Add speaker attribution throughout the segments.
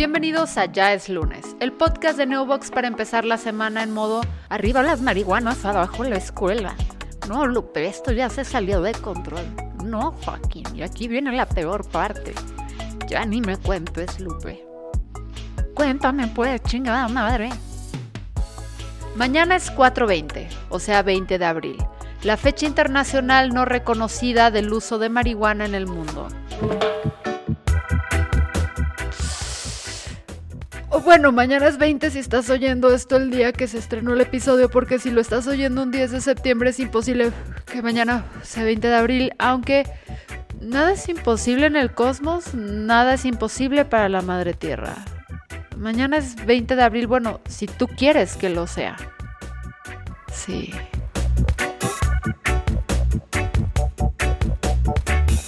Speaker 1: Bienvenidos a Ya es lunes, el podcast de Neobox para empezar la semana en modo arriba las marihuanas, abajo la escuela. No, Lupe, esto ya se salió de control. No, Joaquín, y aquí viene la peor parte. Ya ni me cuentes, Lupe. Cuéntame, pues, chingada madre. Mañana es 4.20, o sea 20 de abril, la fecha internacional no reconocida del uso de marihuana en el mundo. O bueno, mañana es 20 si estás oyendo esto el día que se estrenó el episodio, porque si lo estás oyendo un 10 de septiembre es imposible que mañana sea 20 de abril, aunque nada es imposible en el cosmos, nada es imposible para la Madre Tierra. Mañana es 20 de abril, bueno, si tú quieres que lo sea. Sí.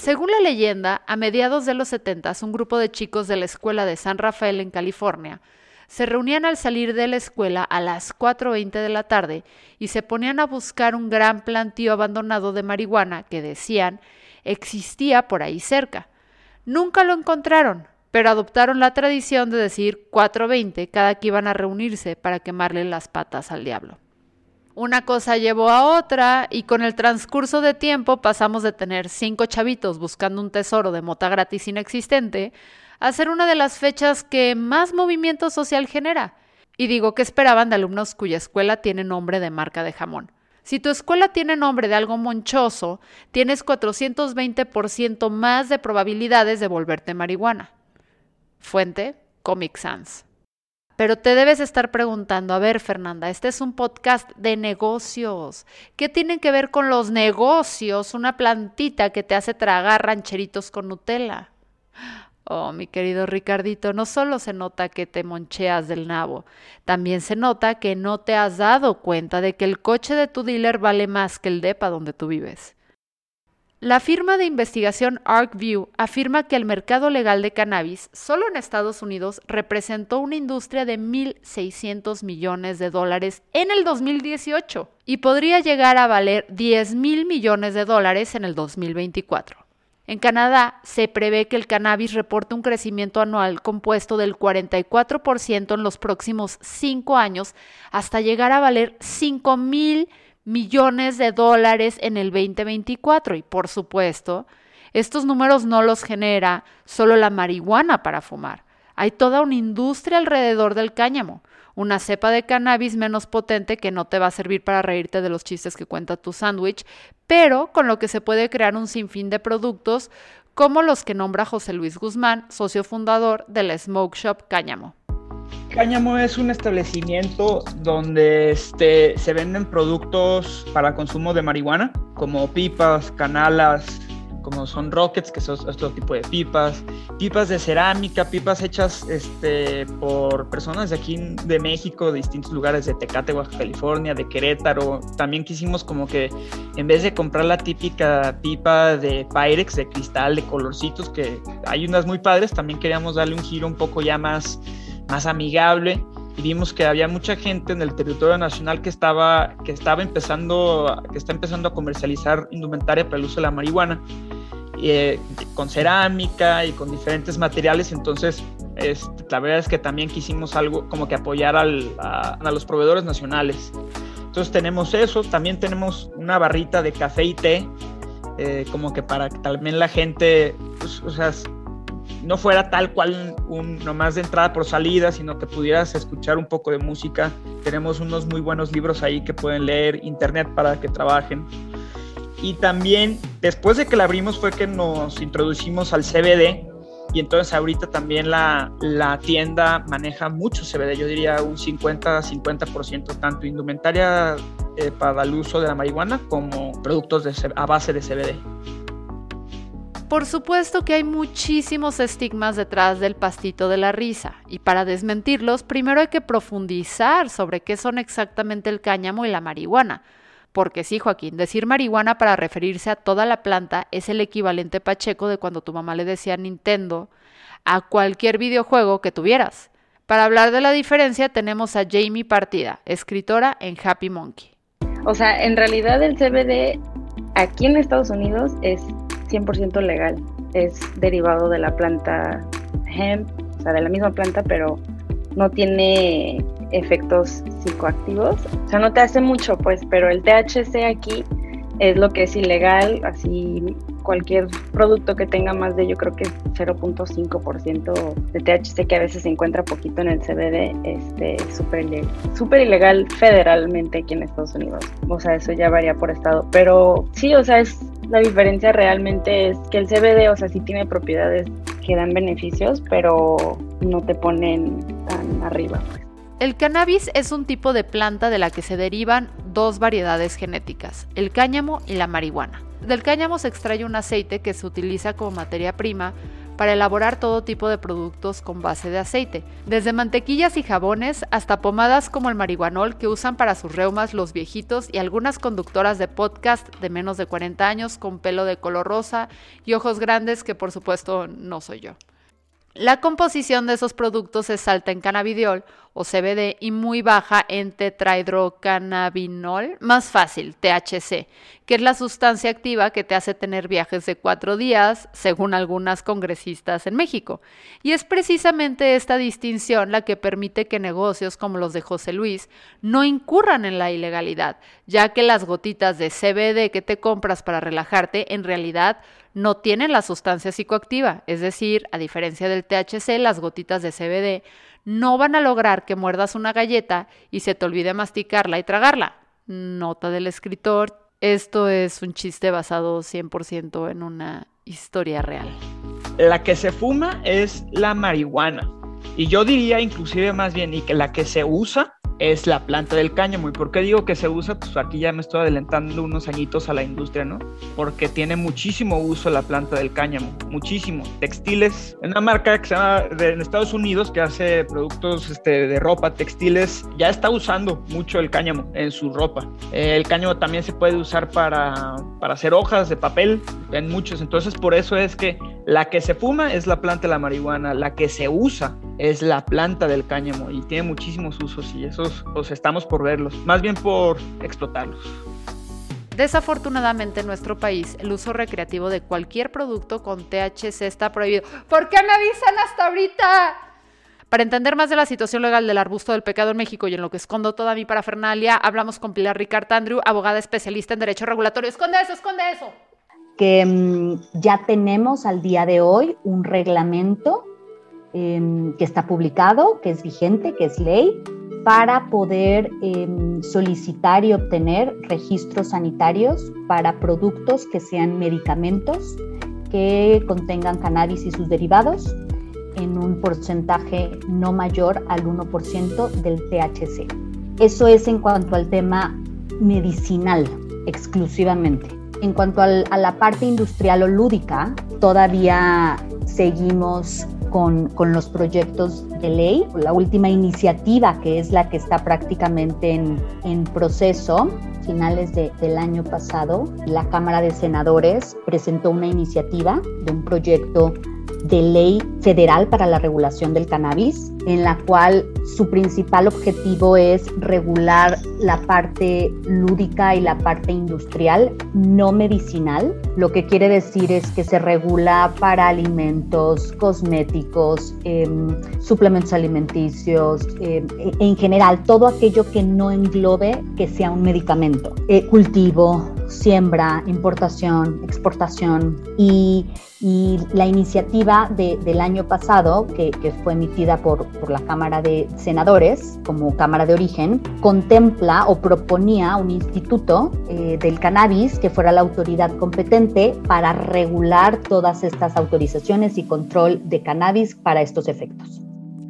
Speaker 1: Según la leyenda, a mediados de los 70, un grupo de chicos de la escuela de San Rafael en California se reunían al salir de la escuela a las 4.20 de la tarde y se ponían a buscar un gran plantío abandonado de marihuana que decían existía por ahí cerca. Nunca lo encontraron, pero adoptaron la tradición de decir 4.20 cada que iban a reunirse para quemarle las patas al diablo. Una cosa llevó a otra y con el transcurso de tiempo pasamos de tener cinco chavitos buscando un tesoro de mota gratis inexistente a ser una de las fechas que más movimiento social genera. Y digo que esperaban de alumnos cuya escuela tiene nombre de marca de jamón. Si tu escuela tiene nombre de algo monchoso, tienes 420% más de probabilidades de volverte marihuana. Fuente, Comic Sans. Pero te debes estar preguntando, a ver Fernanda, este es un podcast de negocios. ¿Qué tienen que ver con los negocios una plantita que te hace tragar rancheritos con Nutella? Oh, mi querido Ricardito, no solo se nota que te moncheas del nabo, también se nota que no te has dado cuenta de que el coche de tu dealer vale más que el depa donde tú vives. La firma de investigación ArcView afirma que el mercado legal de cannabis solo en Estados Unidos representó una industria de 1.600 millones de dólares en el 2018 y podría llegar a valer 10 mil millones de dólares en el 2024. En Canadá se prevé que el cannabis reporte un crecimiento anual compuesto del 44% en los próximos cinco años hasta llegar a valer 5 mil millones de dólares en el 2024 y por supuesto, estos números no los genera solo la marihuana para fumar. Hay toda una industria alrededor del cáñamo, una cepa de cannabis menos potente que no te va a servir para reírte de los chistes que cuenta tu sándwich, pero con lo que se puede crear un sinfín de productos como los que nombra José Luis Guzmán, socio fundador de la Smoke Shop Cáñamo.
Speaker 2: Cáñamo es un establecimiento donde este, se venden productos para consumo de marihuana, como pipas, canalas, como son rockets, que son otro tipo de pipas, pipas de cerámica, pipas hechas este, por personas de aquí de México, de distintos lugares, de Tecate, Baja California, de Querétaro. También quisimos como que en vez de comprar la típica pipa de Pyrex, de cristal, de colorcitos, que hay unas muy padres, también queríamos darle un giro un poco ya más más amigable. Y vimos que había mucha gente en el territorio nacional que estaba, que estaba empezando, que está empezando a comercializar indumentaria para el uso de la marihuana, eh, con cerámica y con diferentes materiales, entonces este, la verdad es que también quisimos algo como que apoyar al, a, los proveedores nacionales. Entonces tenemos eso, también tenemos una barrita de café y té, eh, como que para que también la gente, pues, o sea, no fuera tal cual un nomás de entrada por salida, sino que pudieras escuchar un poco de música. Tenemos unos muy buenos libros ahí que pueden leer, internet para que trabajen. Y también después de que la abrimos fue que nos introducimos al CBD y entonces ahorita también la, la tienda maneja mucho CBD, yo diría un 50-50%, tanto indumentaria eh, para el uso de la marihuana como productos de, a base de CBD.
Speaker 1: Por supuesto que hay muchísimos estigmas detrás del pastito de la risa, y para desmentirlos, primero hay que profundizar sobre qué son exactamente el cáñamo y la marihuana. Porque sí, Joaquín, decir marihuana para referirse a toda la planta es el equivalente pacheco de cuando tu mamá le decía Nintendo a cualquier videojuego que tuvieras. Para hablar de la diferencia tenemos a Jamie Partida, escritora en Happy Monkey.
Speaker 3: O sea, en realidad el CBD aquí en Estados Unidos es 100% legal. Es derivado de la planta hemp, sea, de la misma planta, pero no tiene efectos psicoactivos. O sea, no te hace mucho, pues, pero el THC aquí es lo que es ilegal, así cualquier producto que tenga más de yo creo que 0.5% de THC que a veces se encuentra poquito en el CBD, este es súper ilegal, súper ilegal federalmente aquí en Estados Unidos. O sea, eso ya varía por estado, pero sí, o sea, es la diferencia realmente es que el CBD, o sea, sí tiene propiedades que dan beneficios, pero no te ponen tan arriba. Pues.
Speaker 1: El cannabis es un tipo de planta de la que se derivan dos variedades genéticas, el cáñamo y la marihuana. Del cáñamo se extrae un aceite que se utiliza como materia prima para elaborar todo tipo de productos con base de aceite, desde mantequillas y jabones hasta pomadas como el marihuanol que usan para sus reumas los viejitos y algunas conductoras de podcast de menos de 40 años con pelo de color rosa y ojos grandes que por supuesto no soy yo. La composición de esos productos es alta en cannabidiol o CBD y muy baja en tetrahidrocannabinol, más fácil, THC, que es la sustancia activa que te hace tener viajes de cuatro días, según algunas congresistas en México. Y es precisamente esta distinción la que permite que negocios como los de José Luis no incurran en la ilegalidad, ya que las gotitas de CBD que te compras para relajarte en realidad no tienen la sustancia psicoactiva, es decir, a diferencia del THC, las gotitas de CBD no van a lograr que muerdas una galleta y se te olvide masticarla y tragarla. Nota del escritor, esto es un chiste basado 100% en una historia real.
Speaker 2: La que se fuma es la marihuana. Y yo diría inclusive más bien, y que la que se usa es la planta del cáñamo. ¿Y por qué digo que se usa? Pues aquí ya me estoy adelantando unos añitos a la industria, ¿no? Porque tiene muchísimo uso la planta del cáñamo, muchísimo. Textiles, una marca que se llama de, en Estados Unidos que hace productos este, de ropa, textiles, ya está usando mucho el cáñamo en su ropa. el cáñamo también se puede usar para, para hacer hojas de papel en muchos. Entonces por eso es que la que se fuma es la planta de la marihuana, la que se usa es la planta del cáñamo y tiene muchísimos usos y esos pues estamos por verlos, más bien por explotarlos.
Speaker 1: Desafortunadamente en nuestro país el uso recreativo de cualquier producto con THC está prohibido. ¿Por qué me avisan hasta ahorita? Para entender más de la situación legal del arbusto del pecado en México y en lo que escondo toda mi parafernalia, hablamos con Pilar Ricard Andrew, abogada especialista en Derecho Regulatorio. ¡Esconde eso, esconde eso!
Speaker 4: Que mm, ya tenemos al día de hoy un reglamento em, que está publicado, que es vigente, que es ley, para poder em, solicitar y obtener registros sanitarios para productos que sean medicamentos que contengan cannabis y sus derivados en un porcentaje no mayor al 1% del THC. Eso es en cuanto al tema medicinal exclusivamente. En cuanto a la parte industrial o lúdica, todavía seguimos con, los proyectos de ley. La última iniciativa, que es la que está prácticamente en, proceso, finales del año pasado, la Cámara de Senadores presentó una iniciativa de un proyecto de ley federal para la regulación del cannabis, en la cual su principal objetivo es regular la parte lúdica y la parte industrial no medicinal. Lo que quiere decir es que se regula para alimentos, cosméticos, em, suplementos alimenticios, em, e, en general todo aquello que no englobe que sea un medicamento. Eh, cultivo, siembra, importación, exportación y, la iniciativa del año pasado, que, fue emitida por, la Cámara de Senadores como Cámara de Origen, contempla o proponía un instituto eh, del cannabis que fuera la autoridad competente para regular todas estas autorizaciones y control de cannabis para estos efectos.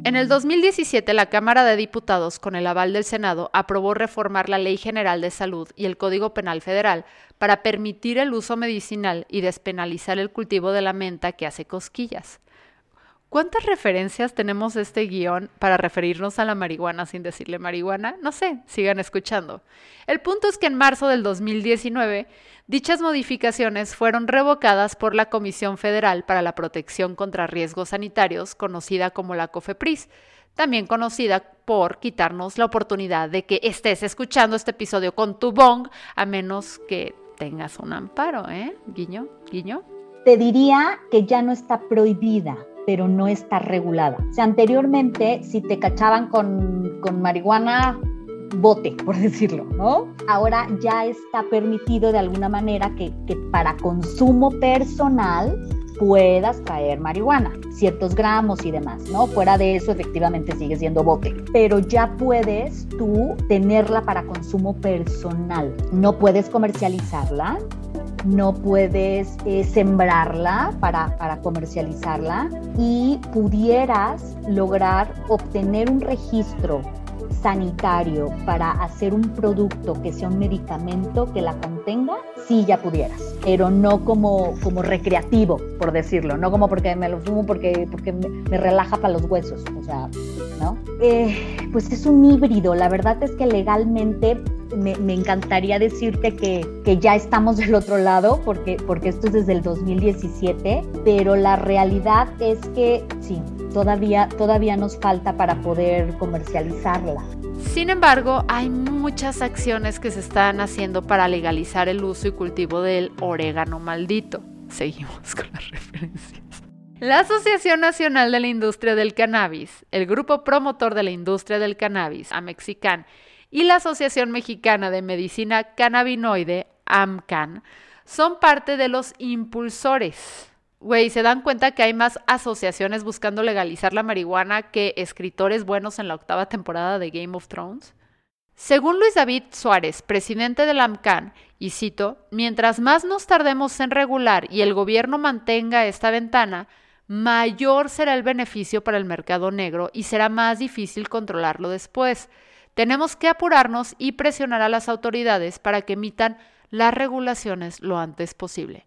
Speaker 1: En el 2017, la Cámara de Diputados, con el aval del Senado, aprobó reformar la Ley General de Salud y el Código Penal Federal para permitir el uso medicinal y despenalizar el cultivo de la menta que hace cosquillas. ¿Cuántas referencias tenemos este guion para referirnos a la marihuana sin decirle marihuana? No sé, sigan escuchando. El punto es que en marzo del 2019 Dichas modificaciones fueron revocadas por la Comisión Federal para la Protección contra Riesgos Sanitarios, conocida como la COFEPRIS, también conocida por quitarnos la oportunidad de que estés escuchando este episodio con tu bong, a menos que tengas un amparo, ¿eh? Guiño, guiño.
Speaker 4: Te diría que ya no está prohibida, pero no está regulada. O sea, anteriormente, si te cachaban con, con marihuana, bote, por decirlo, ¿no? Ahora ya está permitido de alguna manera que, que para consumo personal puedas traer marihuana, ciertos gramos y demás, ¿no? Fuera de eso, efectivamente sigue siendo bote, pero ya puedes tú tenerla para consumo personal. No puedes comercializarla, no puedes eh, sembrarla para, para comercializarla y pudieras lograr obtener un registro sanitario para hacer un producto que sea un medicamento que la contenga, sí ya pudieras, pero no como, como recreativo, por decirlo, no como porque me lo fumo porque, porque me, relaja para los huesos, o sea, ¿no? Eh, pues es un híbrido, la verdad es que legalmente me, encantaría decirte que, que, ya estamos del otro lado, porque, porque esto es desde el 2017, pero la realidad es que sí, todavía, todavía nos falta para poder comercializarla.
Speaker 1: Sin embargo, hay muchas acciones que se están haciendo para legalizar el uso y cultivo del orégano maldito. Seguimos con las referencias. La Asociación Nacional de la Industria del Cannabis, el grupo promotor de la industria del cannabis, Amexican, y la Asociación Mexicana de Medicina Cannabinoide, AMCAN, son parte de los impulsores Güey, ¿se dan cuenta que hay más asociaciones buscando legalizar la marihuana que escritores buenos en la octava temporada de Game of Thrones? Según Luis David Suárez, presidente del AMCAN, y cito, mientras más nos tardemos en regular y el gobierno mantenga esta ventana, mayor será el beneficio para el mercado negro y será más difícil controlarlo después. Tenemos que apurarnos y presionar a las autoridades para que emitan las regulaciones lo antes posible.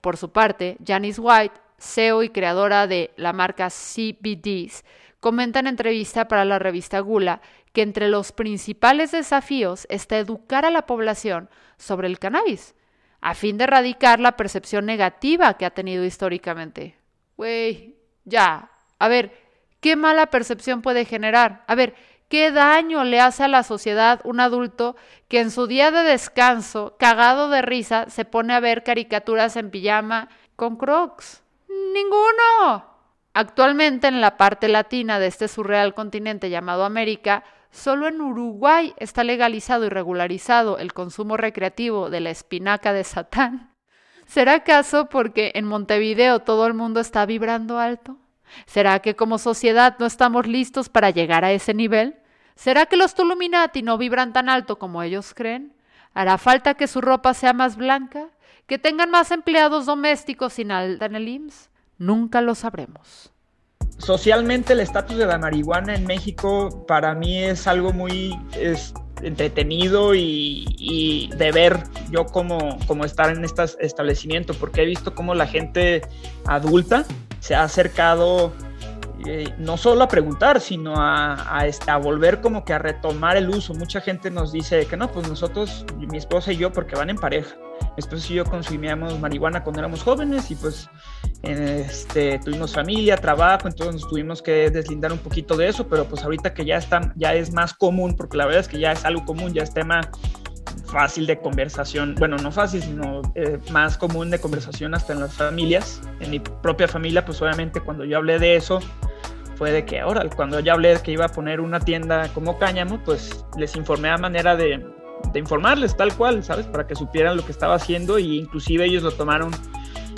Speaker 1: Por su parte, Janice White, CEO y creadora de la marca CBDs, comenta en entrevista para la revista Gula que entre los principales desafíos está educar a la población sobre el cannabis, a fin de erradicar la percepción negativa que ha tenido históricamente. Güey, ya, a ver, ¿qué mala percepción puede generar? A ver, ¿Qué daño le hace a la sociedad un adulto que en su día de descanso, cagado de risa, se pone a ver caricaturas en pijama con crocs? Ninguno. Actualmente en la parte latina de este surreal continente llamado América, solo en Uruguay está legalizado y regularizado el consumo recreativo de la espinaca de Satán. ¿Será acaso porque en Montevideo todo el mundo está vibrando alto? ¿Será que como sociedad no estamos listos para llegar a ese nivel? ¿Será que los Tuluminati no vibran tan alto como ellos creen? ¿Hará falta que su ropa sea más blanca? ¿Que tengan más empleados domésticos sin alta en el IMSS? Nunca lo sabremos.
Speaker 2: Socialmente el estatus de la marihuana en México para mí es algo muy entretenido y, de ver yo como, como estar en este establecimiento, porque he visto cómo la gente adulta se ha acercado eh, no solo a preguntar, sino a, este, a, volver como que a retomar el uso. Mucha gente nos dice que no, pues nosotros, mi esposa y yo, porque van en pareja. Mi esposa y yo consumíamos marihuana cuando éramos jóvenes y pues este, tuvimos familia, trabajo, entonces tuvimos que deslindar un poquito de eso, pero pues ahorita que ya, está, ya es más común, porque la verdad es que ya es algo común, ya es tema fácil de conversación, bueno, no fácil, sino eh, más común de conversación hasta en las familias. En mi propia familia, pues obviamente cuando yo hablé de eso, fue de que ahora, cuando ya hablé de que iba a poner una tienda como Cáñamo, pues les informé a manera de, de informarles tal cual, ¿sabes? Para que supieran lo que estaba haciendo y inclusive ellos lo tomaron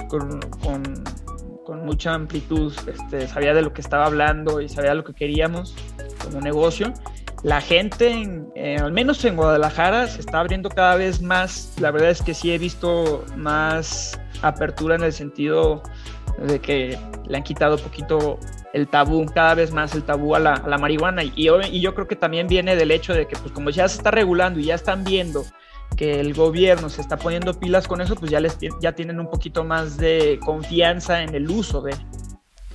Speaker 2: con, con, con mucha amplitud, este, sabía de lo que estaba hablando y sabía lo que queríamos como negocio la gente, eh, al menos en Guadalajara, se está abriendo cada vez más. La verdad es que sí he visto más apertura en el sentido de que le han quitado poquito el tabú, cada vez más el tabú a la, marihuana. Y, y, yo creo que también viene del hecho de que, pues como ya se está regulando y ya están viendo que el gobierno se está poniendo pilas con eso, pues ya, les, ya tienen un poquito más de confianza en el uso de,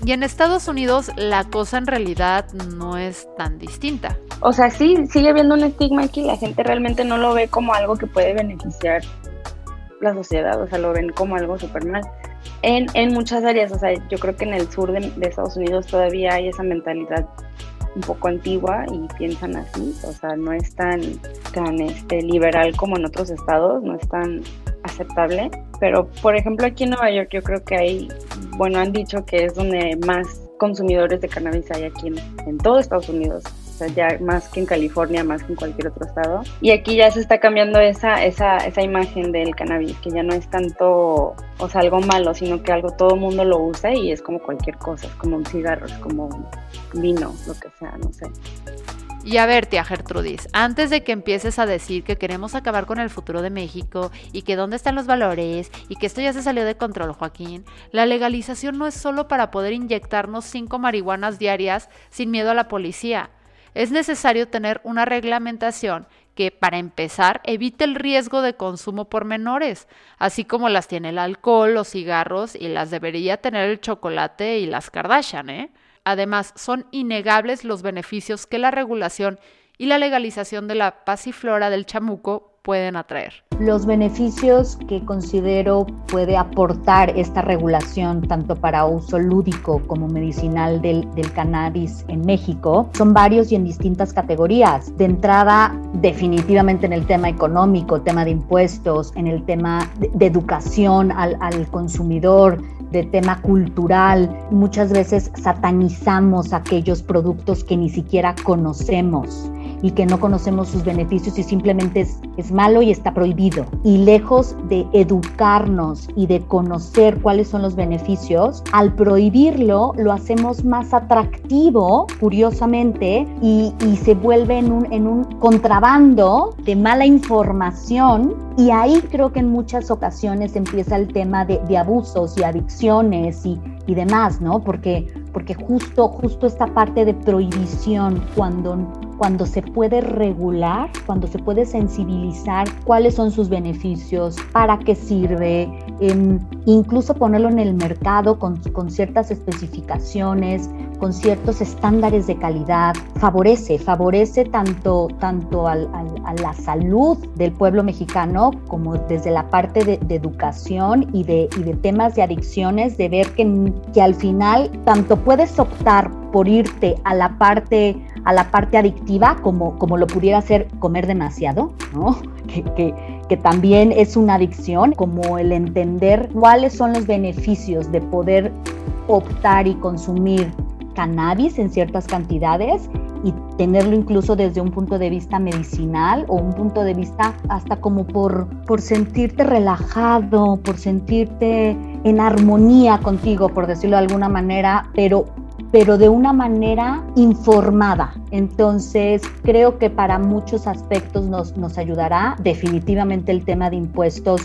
Speaker 1: y en Estados Unidos la cosa en realidad no es tan distinta.
Speaker 3: O sea, sí, sigue habiendo un estigma aquí, la gente realmente no lo ve como algo que puede beneficiar la sociedad, o sea, lo ven como algo súper mal. En, en muchas áreas, o sea, yo creo que en el sur de, Estados Unidos todavía hay esa mentalidad un poco antigua y piensan así, o sea, no es tan, tan este, liberal como en otros estados, no es tan aceptable, pero por ejemplo aquí en Nueva York yo creo que hay bueno, han dicho que es donde más consumidores de cannabis hay aquí en, en todo Estados Unidos o sea, ya más que en California, más que en cualquier otro estado. Y aquí ya se está cambiando esa, esa, esa imagen del cannabis, que ya no es tanto, o sea, algo malo, sino que algo todo el mundo lo usa y es como cualquier cosa, es como un cigarro, es como vino, lo que sea, no sé.
Speaker 1: Y a ver, tía Gertrudis, antes de que empieces a decir que queremos acabar con el futuro de México y que dónde están los valores y que esto ya se salió de control, Joaquín, la legalización no es solo para poder inyectarnos cinco marihuanas diarias sin miedo a la policía es necesario tener una reglamentación que, para empezar, evite el riesgo de consumo por menores, así como las tiene el alcohol, los cigarros y las debería tener el chocolate y las Kardashian. ¿eh? Además, son innegables los beneficios que la regulación y la legalización de la pasiflora del chamuco pueden atraer.
Speaker 4: Los beneficios que considero puede aportar esta regulación, tanto para uso lúdico como medicinal del, cannabis en México, son varios y en distintas categorías. De entrada, definitivamente en el tema económico, tema de impuestos, en el tema de, educación al, al consumidor, de tema cultural. Muchas veces satanizamos aquellos productos que ni siquiera conocemos y que no conocemos sus beneficios y simplemente es, es malo y está prohibido. Y lejos de educarnos y de conocer cuáles son los beneficios, al prohibirlo lo hacemos más atractivo, curiosamente, y, se vuelve en un, en un contrabando de mala información y ahí creo que en muchas ocasiones empieza el tema de, de abusos y adicciones y, y demás, ¿no? Porque, porque justo, justo esta parte de prohibición, cuando cuando se puede regular, cuando se puede sensibilizar cuáles son sus beneficios, para qué sirve, incluso ponerlo en el mercado con, con ciertas especificaciones, con ciertos estándares de calidad, favorece, favorece tanto, tanto al, a la salud del pueblo mexicano como desde la parte de, de educación y de, y de, temas de adicciones, de ver que, que al final tanto puedes optar por irte a la parte a la parte adictiva como, como lo pudiera ser comer demasiado, ¿no? Que, que, que, también es una adicción, como el entender cuáles son los beneficios de poder optar y consumir cannabis en ciertas cantidades y tenerlo incluso desde un punto de vista medicinal o un punto de vista hasta como por, por sentirte relajado, por sentirte en armonía contigo, por decirlo de alguna manera, pero pero de una manera informada. Entonces, creo que para muchos aspectos nos, nos ayudará. Definitivamente el tema de impuestos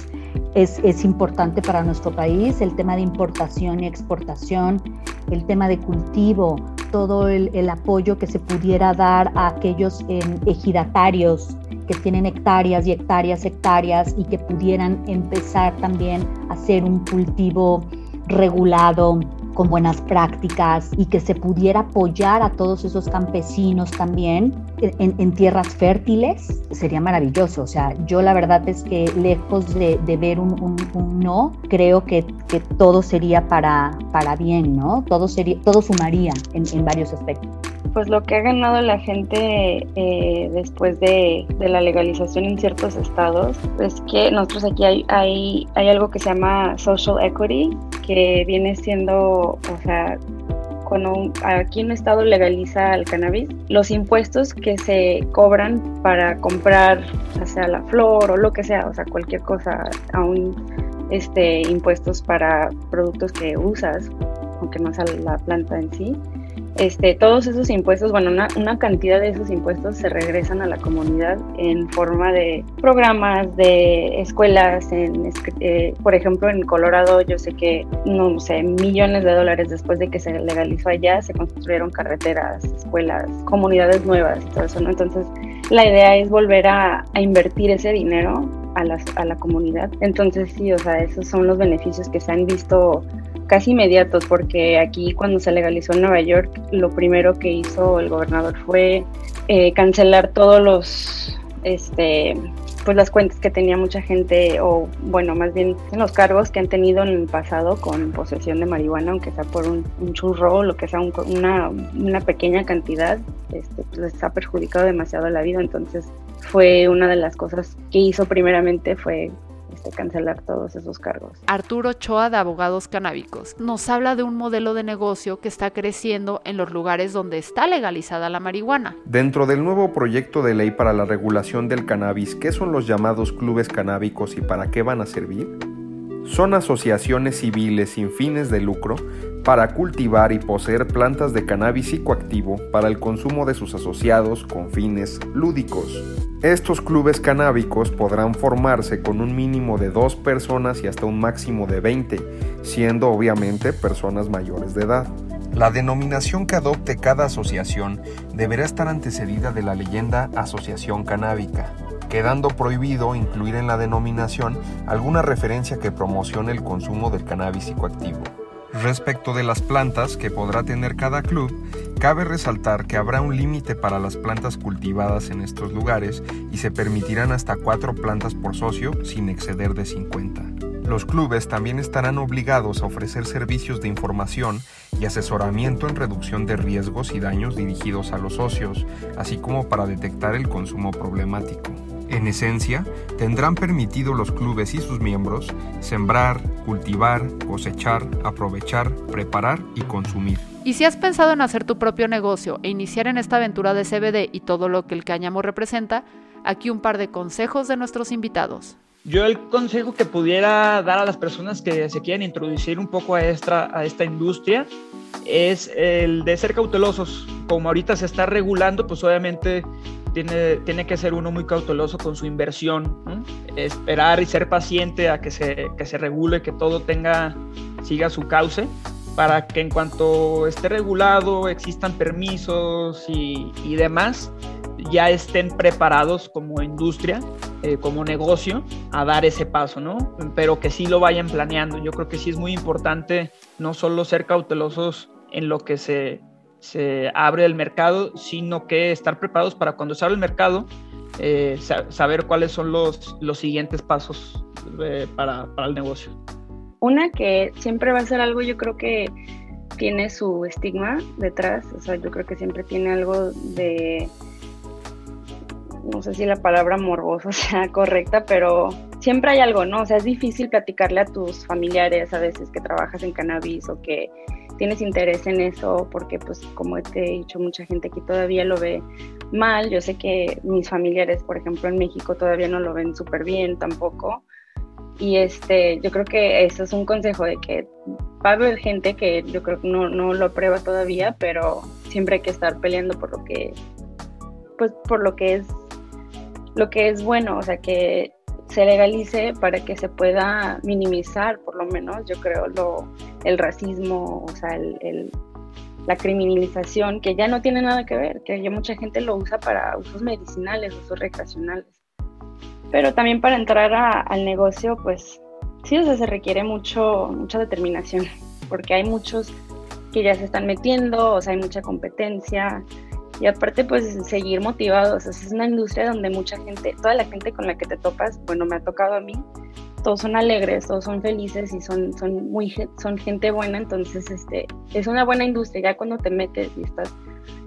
Speaker 4: es, es, importante para nuestro país, el tema de importación y exportación, el tema de cultivo, todo el, el apoyo que se pudiera dar a aquellos eh, ejidatarios que tienen hectáreas y hectáreas, hectáreas y que pudieran empezar también a hacer un cultivo regulado, con buenas prácticas y que se pudiera apoyar a todos esos campesinos también en, tierras fértiles, sería maravilloso. O sea, yo la verdad es que lejos de, ver un, no, creo que, que, todo sería para, para bien, ¿no? Todo, sería, todo sumaría en, en varios aspectos
Speaker 3: pues lo que ha ganado la gente eh, después de, de, la legalización en ciertos estados es que nosotros aquí hay, hay, algo que se llama social equity, que viene siendo, o sea, cuando aquí un estado legaliza el cannabis, los impuestos que se cobran para comprar, ya sea la flor o lo que sea, o sea, cualquier cosa, aún este, impuestos para productos que usas, aunque no sea la planta en sí, este, todos esos impuestos, bueno, una, una, cantidad de esos impuestos se regresan a la comunidad en forma de programas, de escuelas, en, eh, por ejemplo, en Colorado yo sé que, no sé, millones de dólares después de que se legalizó allá, se construyeron carreteras, escuelas, comunidades nuevas todo eso, ¿no? Entonces, la idea es volver a, a invertir ese dinero a la, a la comunidad. Entonces, sí, o sea, esos son los beneficios que se han visto casi inmediatos, porque aquí cuando se legalizó en Nueva York, lo primero que hizo el gobernador fue eh, cancelar todos los, este, pues las cuentas que tenía mucha gente, o bueno, más bien los cargos que han tenido en el pasado con posesión de marihuana, aunque sea por un, churro o lo que sea, una, una, pequeña cantidad, este, pues les ha perjudicado demasiado la vida. Entonces fue una de las cosas que hizo primeramente fue este, cancelar todos esos cargos.
Speaker 1: Arturo Choa de Abogados Canábicos nos habla de un modelo de negocio que está creciendo en los lugares donde está legalizada la marihuana.
Speaker 5: Dentro del nuevo proyecto de ley para la regulación del cannabis, ¿qué son los llamados clubes canábicos y para qué van a servir? Son asociaciones civiles sin fines de lucro para cultivar y poseer plantas de cannabis psicoactivo para el consumo de sus asociados con fines lúdicos. Estos clubes canábicos podrán formarse con un mínimo de dos personas y hasta un máximo de 20, siendo obviamente personas mayores de edad. La denominación que adopte cada asociación deberá estar antecedida de la leyenda Asociación Canábica, quedando prohibido incluir en la denominación alguna referencia que promocione el consumo del cannabis psicoactivo. Respecto de las plantas que podrá tener cada club, cabe resaltar que habrá un límite para las plantas cultivadas en estos lugares y se permitirán hasta cuatro plantas por socio sin exceder de 50. Los clubes también estarán obligados a ofrecer servicios de información y asesoramiento en reducción de riesgos y daños dirigidos a los socios, así como para detectar el consumo problemático. En esencia, tendrán permitido los clubes y sus miembros sembrar, cultivar, cosechar, aprovechar, preparar y consumir.
Speaker 1: Y si has pensado en hacer tu propio negocio e iniciar en esta aventura de CBD y todo lo que el cáñamo representa, aquí un par de consejos de nuestros invitados.
Speaker 2: Yo el consejo que pudiera dar a las personas que se quieren introducir un poco a esta, a esta industria es el de ser cautelosos. Como ahorita se está regulando, pues obviamente tiene, tiene que ser uno muy cauteloso con su inversión, esperar y ser paciente a que se, que se regule, que todo tenga, siga su cauce, para que en cuanto esté regulado, existan permisos y, y demás, ya estén preparados como industria, eh, como negocio, a dar ese paso, ¿no? Pero que sí lo vayan planeando. Yo creo que sí es muy importante no solo ser cautelosos en lo que se, se abre el mercado, sino que estar preparados para cuando se abre el mercado, eh, saber cuáles son los, los siguientes pasos eh, para, para el negocio.
Speaker 3: Una que siempre va a ser algo, yo creo que tiene su estigma detrás, o sea, yo creo que siempre tiene algo de no sé si la palabra morboso sea correcta, pero siempre hay algo, ¿no? O sea, es difícil platicarle a tus familiares a veces que trabajas en cannabis o que tienes interés en eso, porque pues como te he dicho, mucha gente aquí todavía lo ve mal. Yo sé que mis familiares, por ejemplo, en México todavía no lo ven súper bien tampoco. Y este, yo creo que eso es un consejo de que va a haber gente que yo creo que no, no lo prueba todavía, pero siempre hay que estar peleando por lo que, pues por lo que es lo que es bueno, o sea, que se legalice para que se pueda minimizar, por lo menos, yo creo, lo, el racismo, o sea, el, la criminalización, que ya no tiene nada que ver, que ya mucha gente lo usa para usos medicinales, usos recreacionales. Pero también para entrar al negocio, pues sí, o sea, se requiere mucho, mucha determinación, porque hay muchos que ya se están metiendo, o sea, hay mucha competencia, y aparte pues seguir motivados. es una industria donde mucha gente, toda la gente con la que te topas, bueno, me ha tocado a mí, todos son alegres, todos son felices y son, son, muy, son gente buena, entonces este, es una buena industria, ya cuando te metes y estás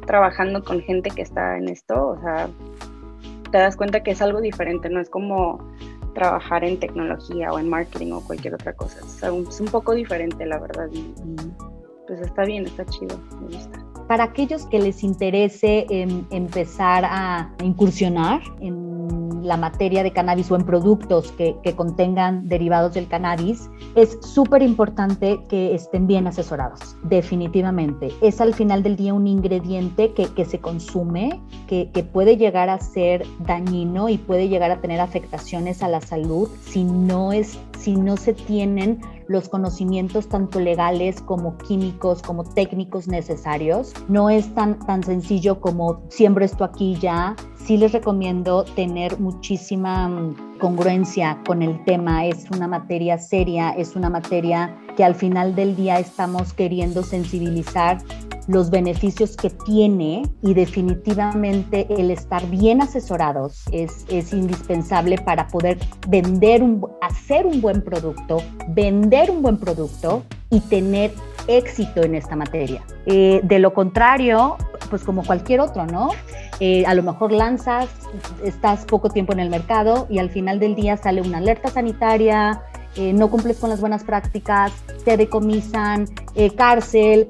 Speaker 3: trabajando con gente que está en esto, o sea, te das cuenta que es algo diferente, no es como trabajar en tecnología o en marketing o cualquier otra cosa, es un, poco diferente la verdad. Y pues está bien, está chido, me gusta
Speaker 4: para aquellos que les interese em, empezar a incursionar en la materia de cannabis o en productos que, contengan derivados del cannabis, es súper importante que estén bien asesorados, definitivamente. Es al final del día un ingrediente que, se consume, que, que, puede llegar a ser dañino y puede llegar a tener afectaciones a la salud si no, es, si no se tienen los conocimientos tanto legales como químicos, como técnicos necesarios. No es tan, tan sencillo como siembro esto aquí ya. Sí les recomiendo tener muchísima mm, congruencia con el tema. Es una materia seria, es una materia que al final del día estamos queriendo sensibilizar los beneficios que tiene y definitivamente el estar bien asesorados es, es indispensable para poder vender, un, hacer un buen producto, vender un buen producto y tener éxito en esta materia. Eh, de lo contrario, pues como cualquier otro, ¿no? Eh, a lo mejor lanzas, estás poco tiempo en el mercado y al final del día sale una alerta sanitaria, eh, no cumples con las buenas prácticas, te decomisan, cárcel.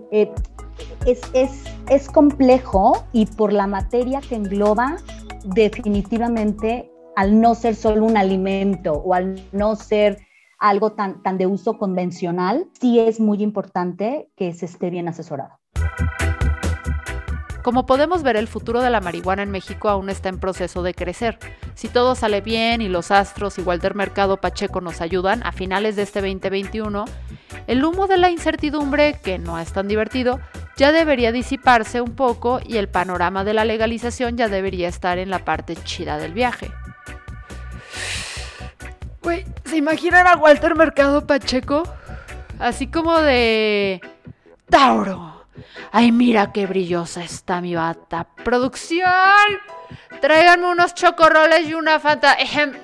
Speaker 4: Es, es, es complejo y por la materia que engloba, definitivamente al no ser solo un alimento o al no ser algo tan, tan de uso convencional, sí es muy importante que se esté bien asesorado.
Speaker 1: Como podemos ver, el futuro de la marihuana en México aún está en proceso de crecer. Si todo sale bien y los astros y Walter Mercado Pacheco nos ayudan, a finales de este 2021, el humo de la incertidumbre, que no es tan divertido, ya debería disiparse un poco y el panorama de la legalización ya debería estar en la parte chida del viaje. Güey, ¿se imaginan a Walter Mercado Pacheco? Así como de... Tauro. Ay, mira qué brillosa está mi bata. Producción. Tráiganme unos chocorroles y una fanta.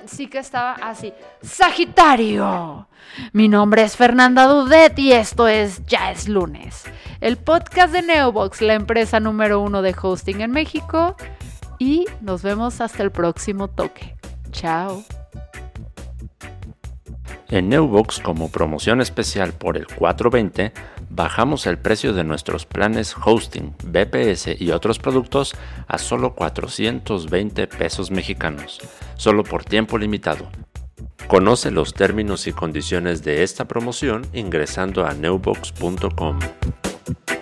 Speaker 1: sí que estaba así. Sagitario. Mi nombre es Fernanda Dudet y esto es Ya es lunes. El podcast de Neobox, la empresa número uno de hosting en México. Y nos vemos hasta el próximo toque. Chao.
Speaker 6: En Newbox, como promoción especial por el 420, bajamos el precio de nuestros planes hosting, BPS y otros productos a solo 420 pesos mexicanos, solo por tiempo limitado. Conoce los términos y condiciones de esta promoción ingresando a newbox.com. Thank you.